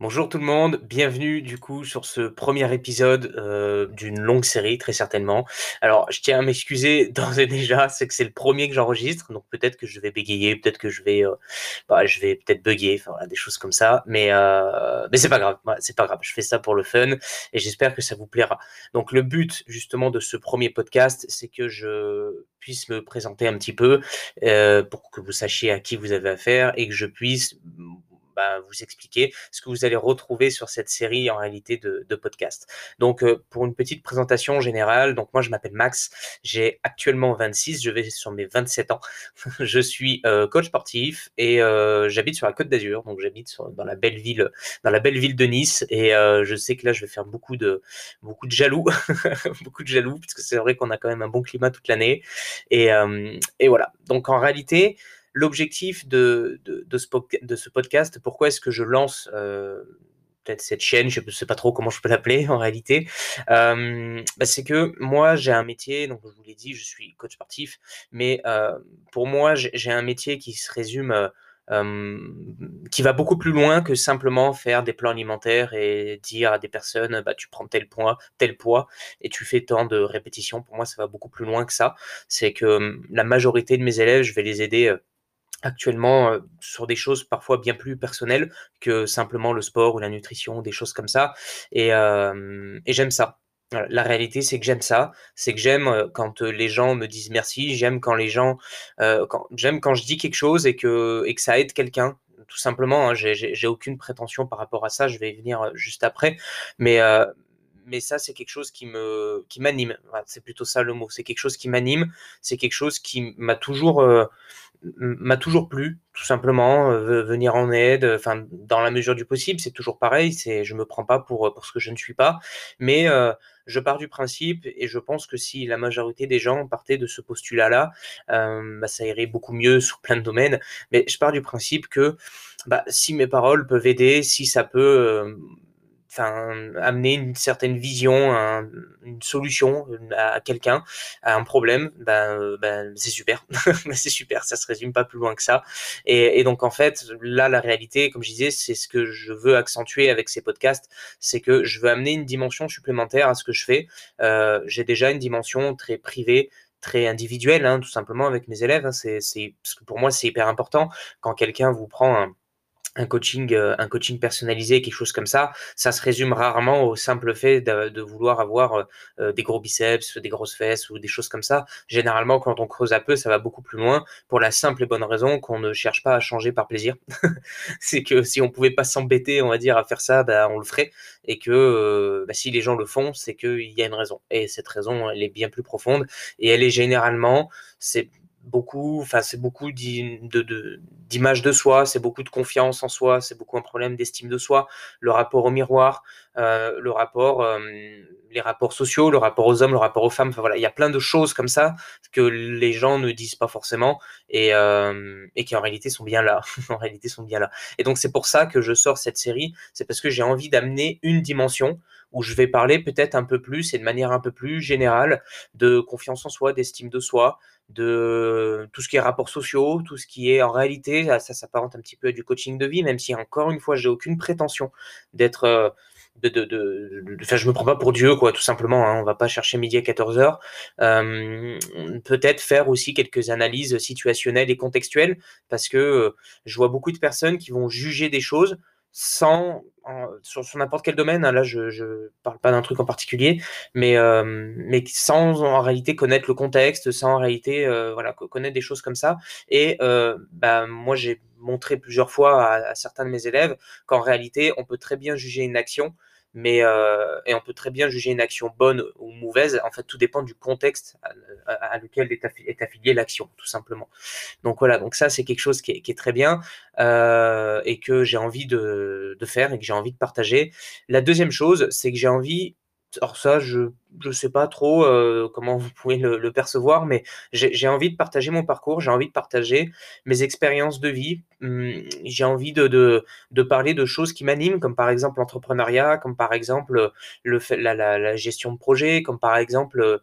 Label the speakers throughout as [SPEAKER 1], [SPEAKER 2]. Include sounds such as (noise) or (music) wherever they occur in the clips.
[SPEAKER 1] Bonjour tout le monde, bienvenue du coup sur ce premier épisode euh, d'une longue série très certainement. Alors je tiens à m'excuser (laughs) d'ores et déjà, c'est que c'est le premier que j'enregistre, donc peut-être que je vais bégayer, peut-être que je vais, euh, bah, je vais peut-être bugger, enfin voilà, des choses comme ça, mais euh, mais c'est pas grave, c'est pas grave, je fais ça pour le fun et j'espère que ça vous plaira. Donc le but justement de ce premier podcast, c'est que je puisse me présenter un petit peu pour que vous sachiez à qui vous avez affaire et que je puisse vous expliquer ce que vous allez retrouver sur cette série en réalité de, de podcasts. Donc, euh, pour une petite présentation générale, donc moi je m'appelle Max, j'ai actuellement 26, je vais sur mes 27 ans. (laughs) je suis euh, coach sportif et euh, j'habite sur la Côte d'Azur, donc j'habite dans la belle ville, dans la belle ville de Nice. Et je sais que là, je vais faire beaucoup de beaucoup de jaloux, (laughs) beaucoup de jaloux, parce que c'est vrai qu'on a quand même un bon climat toute l'année. Et voilà. Donc en réalité l'objectif de, de, ce, podcast, pourquoi est-ce que je lance euh, peut-être cette chaîne, je ne sais pas trop comment je peux l'appeler en réalité, euh, bah, c'est que moi j'ai un métier, donc je vous l'ai dit, je suis coach sportif, mais euh, pour moi j'ai un métier qui se résume qui va beaucoup plus loin que simplement faire des plans alimentaires et dire à des personnes bah, tu prends tel poids, tel poids et tu fais tant de répétitions. Pour moi, ça va beaucoup plus loin que ça. C'est que la majorité de mes élèves, je vais les aider actuellement euh, sur des choses parfois bien plus personnelles que simplement le sport ou la nutrition, des choses comme ça. Et, euh, j'aime ça. La réalité, c'est que j'aime ça. C'est que j'aime euh, quand les gens me disent merci. J'aime quand les gens, j'aime quand je dis quelque chose et que, et que ça aide quelqu'un. Tout simplement, hein, j'ai aucune prétention par rapport à ça. Je vais y venir juste après. Mais, mais ça, c'est quelque chose qui me, qui m'anime. c'est plutôt ça le mot. C'est quelque chose qui m'anime. C'est quelque chose qui m'a toujours, m'a toujours plu, tout simplement, euh, venir en aide, enfin, dans la mesure du possible, c'est toujours pareil, c'est, je me prends pas pour, pour ce que je ne suis pas, mais euh, je pars du principe, et je pense que si la majorité des gens partaient de ce postulat-là, euh, bah, ça irait beaucoup mieux (laughs) sur plein de domaines, mais je pars du principe que bah, si mes paroles peuvent aider, si ça peut amener une certaine vision, une solution à quelqu'un, à un problème, ben, c'est super, (laughs) c'est super, ça se résume pas plus loin que ça. Et, et, donc en fait, là, la réalité, comme je disais, c'est ce que je veux accentuer avec ces podcasts, c'est que je veux amener une dimension supplémentaire à ce que je fais. Euh, J'ai déjà une dimension très privée, très individuelle, hein, tout simplement avec mes élèves. Hein, c'est, parce que pour moi, c'est hyper important quand quelqu'un vous prend un un coaching, euh, un coaching personnalisé, quelque chose comme ça, ça se résume rarement au simple fait de, vouloir avoir euh, euh, des gros biceps, des grosses fesses ou des choses comme ça. Généralement, quand on creuse un peu, ça va beaucoup plus loin pour la simple et bonne raison qu'on ne cherche pas à changer par plaisir. (laughs) c'est que si on pouvait pas s'embêter, on va dire, à faire ça, bah, on le ferait. Et que bah, si les gens le font, c'est qu'il y a une raison. Et cette raison, elle est bien plus profonde. Et elle est généralement, c'est beaucoup, enfin c'est beaucoup d'image de, soi, c'est beaucoup de confiance en soi, c'est beaucoup un problème d'estime de soi, le rapport au miroir, euh, le rapport, euh, les rapports sociaux, le rapport aux hommes, le rapport aux femmes. Enfin voilà, il y a plein de choses comme ça que les gens ne disent pas forcément et, euh, et qui en réalité sont bien là. (laughs) en réalité sont bien là. Et donc c'est pour ça que je sors cette série, c'est parce que j'ai envie d'amener une dimension où je vais parler peut-être un peu plus et de manière un peu plus générale de confiance en soi, d'estime de soi, de tout ce qui est rapports sociaux, tout ce qui est en réalité, ça, s'apparente un petit peu à du coaching de vie, même si encore une fois, j'ai aucune prétention d'être. Euh, de, de, enfin, je me prends pas pour Dieu, quoi, tout simplement. Hein, on va pas chercher midi à 14 heures. Euh, peut-être faire aussi quelques analyses situationnelles et contextuelles, parce que euh, je vois beaucoup de personnes qui vont juger des choses sans sur, n'importe quel domaine, hein, là je ne parle pas d'un truc en particulier, mais, euh, mais sans en réalité connaître le contexte, sans en réalité euh, voilà, connaître des choses comme ça. Et euh, bah, moi j'ai montré plusieurs fois à, à, certains de mes élèves qu'en réalité on peut très bien juger une action mais euh, et on peut très bien juger une action bonne ou mauvaise. En fait, tout dépend du contexte à, lequel est, affiliée l'action, tout simplement. Donc voilà, donc ça c'est quelque chose qui est, qui est très bien euh, et que j'ai envie de, de, faire et que j'ai envie de partager. La deuxième chose, c'est que j'ai envie alors ça, je ne sais pas trop euh, comment vous pouvez le, percevoir, mais j'ai envie de partager mon parcours, j'ai envie de partager mes expériences de vie, hum, j'ai envie de, de, parler de choses qui m'animent, comme par exemple l'entrepreneuriat, comme par exemple le, la, la, gestion de projet, comme par exemple...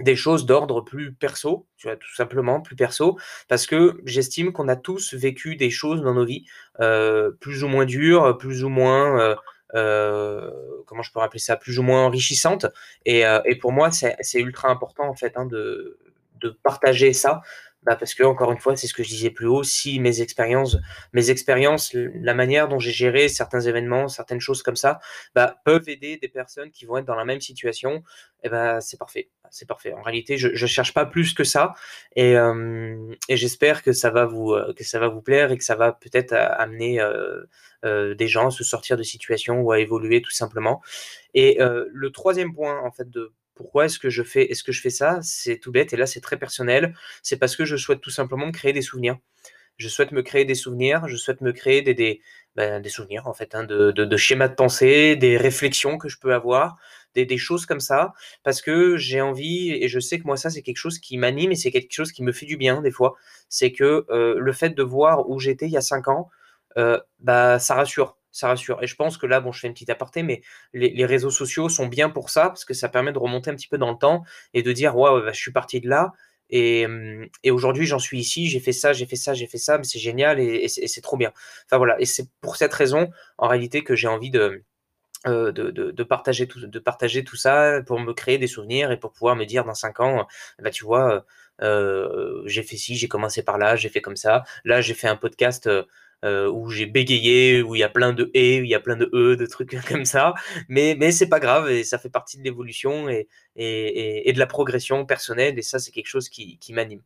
[SPEAKER 1] Des choses d'ordre plus perso, tu vois, tout simplement plus perso, parce que j'estime qu'on a tous vécu des choses dans nos vies, plus ou moins dures, plus ou moins, comment je peux rappeler ça, plus ou moins enrichissantes. Et, et pour moi, c'est ultra important en fait hein, de partager ça bah parce que encore une fois, c'est ce que je disais plus haut, si mes expériences, mes expériences, la manière dont j'ai géré certains événements, certaines choses comme ça, bah, peuvent aider des personnes qui vont être dans la même situation, et eh ben c'est parfait, c'est parfait. En réalité, je, je cherche pas plus que ça, et, euh, j'espère que ça va vous euh, que ça va vous plaire et que ça va peut-être euh, amener des gens à se sortir de situations ou à évoluer tout simplement. Et le troisième point en fait de pourquoi est-ce que je fais, est-ce que je fais ça? C'est tout bête et là c'est très personnel. C'est parce que je souhaite tout simplement me créer des souvenirs. Je souhaite me créer des souvenirs. Je souhaite me créer des, des souvenirs en fait, hein, de, de, schémas de pensée, des réflexions que je peux avoir, des, des choses comme ça, parce que j'ai envie et je sais que moi ça c'est quelque chose qui m'anime et c'est quelque chose qui me fait du bien des fois. C'est que euh, le fait de voir où j'étais il y a cinq ans, euh, bah ça rassure ça rassure. Et je pense que là, bon, je fais une petite aparté, mais les, réseaux sociaux sont bien pour ça, parce que ça permet de remonter un petit peu dans le temps et de dire, waouh, bah, je suis parti de là. Et, mmh, et aujourd'hui, j'en suis ici, j'ai fait ça, j'ai fait ça, j'ai fait ça, mais c'est génial et, c'est trop bien. Enfin voilà, et c'est pour cette raison, en réalité, que j'ai envie de, euh, de, de, partager tout, de partager tout ça pour me créer des souvenirs et pour pouvoir me dire dans cinq ans, bah, tu vois, euh, j'ai fait ci, j'ai commencé par là, j'ai fait comme ça. Là, j'ai fait un podcast. Euh, euh, où j'ai bégayé, où il y a plein de et, où il y a plein de e, de trucs (laughs) comme ça. Mais, mais c'est pas grave et ça fait partie de l'évolution et, et, de la progression personnelle et ça, c'est quelque chose qui, qui m'anime.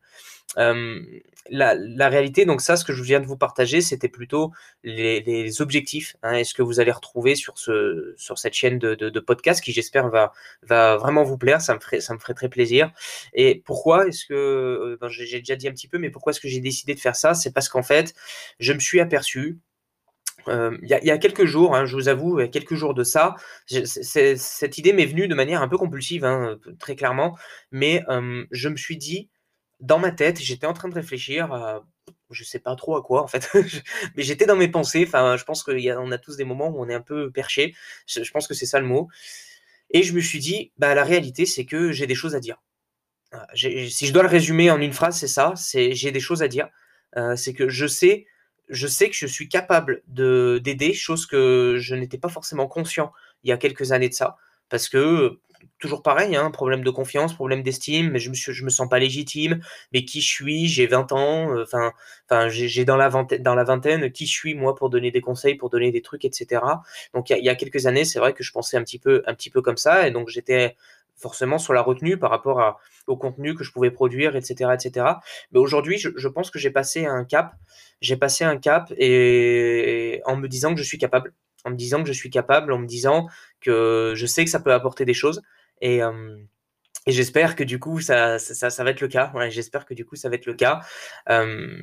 [SPEAKER 1] La, la, réalité, donc ça, ce que je viens de vous partager, c'était plutôt les, les objectifs. Hein, et ce que vous allez retrouver sur, ce, sur cette chaîne de, de, de podcast qui, j'espère, va, va vraiment vous plaire. Ça me ferait, ça me ferait très plaisir. Et pourquoi est-ce que, euh, ben, j'ai déjà dit un petit peu, mais pourquoi est-ce que j'ai décidé de faire ça? C'est parce qu'en fait, je me suis aperçu euh, il y, a quelques jours, hein, je vous avoue, il y a quelques jours de ça, cette idée m'est venue de manière un peu compulsive, hein, très clairement, mais euh, je me suis dit, dans ma tête, j'étais en train de réfléchir à, je sais pas trop à quoi en fait, (laughs) mais j'étais dans mes pensées, enfin je pense qu'on a, a tous des moments où on est un peu perché, je, je pense que c'est ça le mot, et je me suis dit, bah la réalité c'est que j'ai des choses à dire. Si je dois le résumer en une phrase, c'est ça, c'est j'ai des choses à dire, euh, c'est que je sais je sais que je suis capable de d'aider, chose que je n'étais pas forcément conscient il y a quelques années de ça, parce que toujours pareil, hein, problème de confiance, problème d'estime, mais je me me sens pas légitime. Mais qui je suis? J'ai 20 ans, euh, enfin, j'ai dans la vingtaine, qui je suis moi pour donner des conseils, pour donner des trucs, etc. Donc il y, a quelques années, c'est vrai que je pensais un petit peu, un petit peu comme ça, et donc j'étais forcément sur la retenue par rapport au contenu que je pouvais produire, etc., etc. Mais aujourd'hui, je, pense que j'ai passé un cap j'ai passé un cap et, en me disant que je suis capable, en me disant que je suis capable, en me disant que je sais que ça peut apporter des choses et, euh, j'espère que du coup ça, ça, ça, va être le cas. J'espère que du coup ça va être le cas. Euh,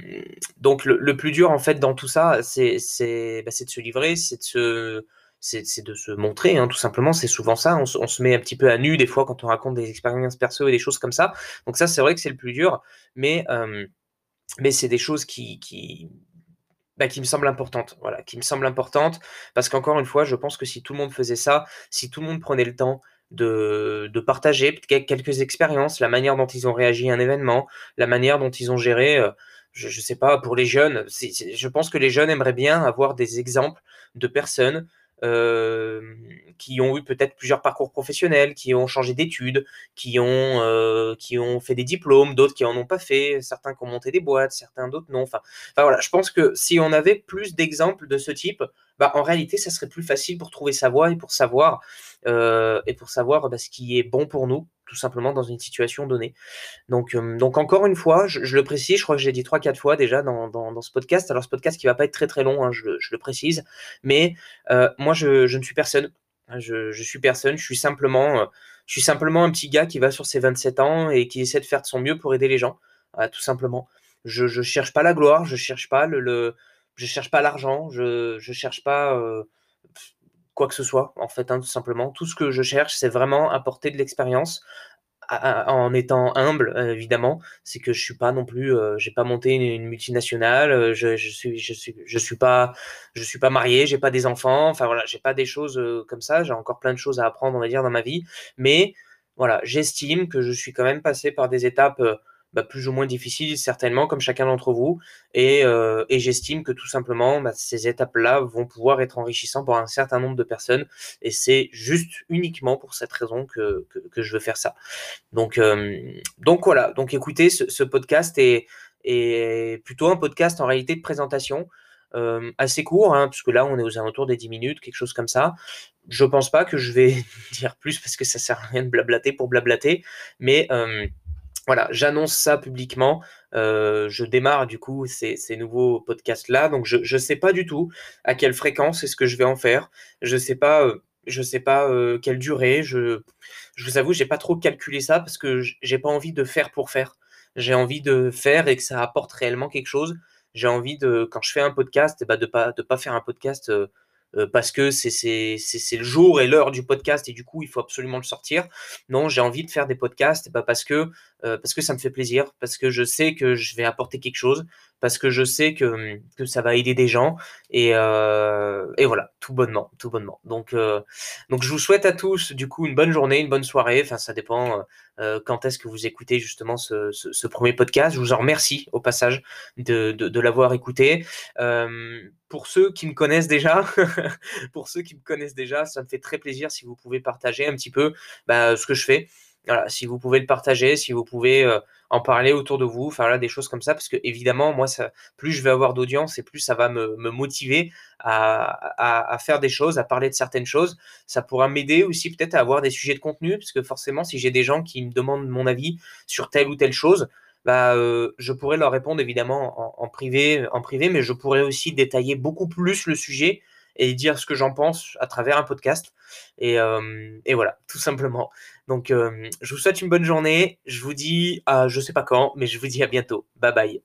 [SPEAKER 1] donc le, plus dur en fait dans tout ça, c'est c'est bah, de se livrer, c'est de se c'est de se montrer, hein, tout simplement. C'est souvent ça. On, se met un petit peu à nu des fois quand on raconte des expériences perso et des choses comme ça. Donc ça, c'est vrai que c'est le plus dur. Mais euh, mais c'est des choses qui, qui, bah, qui me semblent importantes. Voilà, qui me semblent importantes parce qu'encore une fois, je pense que si tout le monde faisait ça, si tout le monde prenait le temps de, de partager quelques expériences, la manière dont ils ont réagi à un événement, la manière dont ils ont géré, euh, je, je sais pas, pour les jeunes, je pense que les jeunes aimeraient bien avoir des exemples de personnes qui ont eu peut-être plusieurs parcours professionnels, qui ont changé d'études, qui ont euh, qui ont fait des diplômes, d'autres qui en ont pas fait, certains qui ont monté des boîtes, certains d'autres non. Enfin, enfin voilà, je pense que si on avait plus d'exemples de ce type, bah, en réalité, ça serait plus facile pour trouver sa voie et pour savoir, euh, et pour savoir bah, ce qui est bon pour nous, tout simplement dans une situation donnée. Donc, euh, donc encore une fois, je, le précise, je crois que j'ai dit trois, quatre fois déjà dans, dans, ce podcast. Alors, ce podcast qui va pas être très très long, hein, je, le précise, mais euh, moi, je, ne suis personne. Je, je, suis personne, je suis simplement, je suis simplement un petit gars qui va sur ses 27 ans et qui essaie de faire de son mieux pour aider les gens, tout simplement. Je, je cherche pas la gloire, je cherche pas le je cherche pas l'argent, je je cherche pas euh, quoi que ce soit en fait, hein, tout simplement. Tout ce que je cherche, c'est vraiment apporter de l'expérience en étant humble évidemment. C'est que je suis pas non plus, euh, j'ai pas monté une, multinationale, euh, je, je, suis je suis je suis pas suis pas marié, j'ai pas des enfants. Enfin voilà, j'ai pas des choses comme ça. J'ai encore plein de choses à apprendre on va dire dans ma vie, mais voilà, j'estime que je suis quand même passé par des étapes bah, plus ou moins difficiles, certainement, comme chacun d'entre vous. Et, euh, et j'estime que tout simplement, bah, ces étapes-là vont pouvoir être enrichissantes pour un certain nombre de personnes. Et c'est juste uniquement pour cette raison que, que, je veux faire ça. Donc, euh, donc voilà, donc écoutez, ce, podcast est, est plutôt un podcast en réalité de présentation. Euh, assez court, hein, puisque là on est aux alentours des 10 minutes, quelque chose comme ça. Je pense pas que je vais (laughs) dire plus parce que ça sert à rien de blablater pour blablater, mais voilà, j'annonce ça publiquement. Euh, je démarre du coup ces, nouveaux podcasts-là, donc je ne sais pas du tout à quelle fréquence est-ce que je vais en faire. Je sais pas, euh, je sais pas euh, quelle durée. Je, je vous avoue, j'ai pas trop calculé ça parce que j'ai pas envie de faire pour faire. J'ai envie de faire et que ça apporte réellement quelque chose. J'ai envie de, quand je fais un podcast, bah de pas de pas faire un podcast euh, parce que c'est le jour et l'heure du podcast et du coup il faut absolument le sortir. Non, j'ai envie de faire des podcasts bah parce que euh, parce que ça me fait plaisir, parce que je sais que je vais apporter quelque chose, parce que je sais que, que ça va aider des gens et, euh, voilà, tout bonnement, tout bonnement. Donc euh, donc je vous souhaite à tous du coup une bonne journée, une bonne soirée. Enfin ça dépend euh, quand est-ce que vous écoutez justement ce, premier podcast. Je vous en remercie au passage de, l'avoir écouté. Pour ceux qui me connaissent déjà, (laughs) pour ceux qui me connaissent déjà, ça me fait très plaisir si vous pouvez partager un petit peu bah, ce que je fais. Si vous pouvez le partager, si vous pouvez euh, en parler autour de vous, là, des choses comme ça, parce que évidemment, moi, plus je vais avoir d'audience et plus ça va me, motiver à, faire des choses, à parler de certaines choses. Ça pourra m'aider aussi peut-être à avoir des sujets de contenu, parce que forcément, si j'ai des gens qui me demandent mon avis sur telle ou telle chose, bah, euh, je pourrais leur répondre évidemment en, privé, en privé, mais je pourrais aussi détailler beaucoup plus le sujet et dire ce que j'en pense à travers un podcast. Et, euh, et voilà, tout simplement. Donc, euh, je vous souhaite une bonne journée. Je vous dis à je sais pas quand, mais je vous dis à bientôt. Bye bye.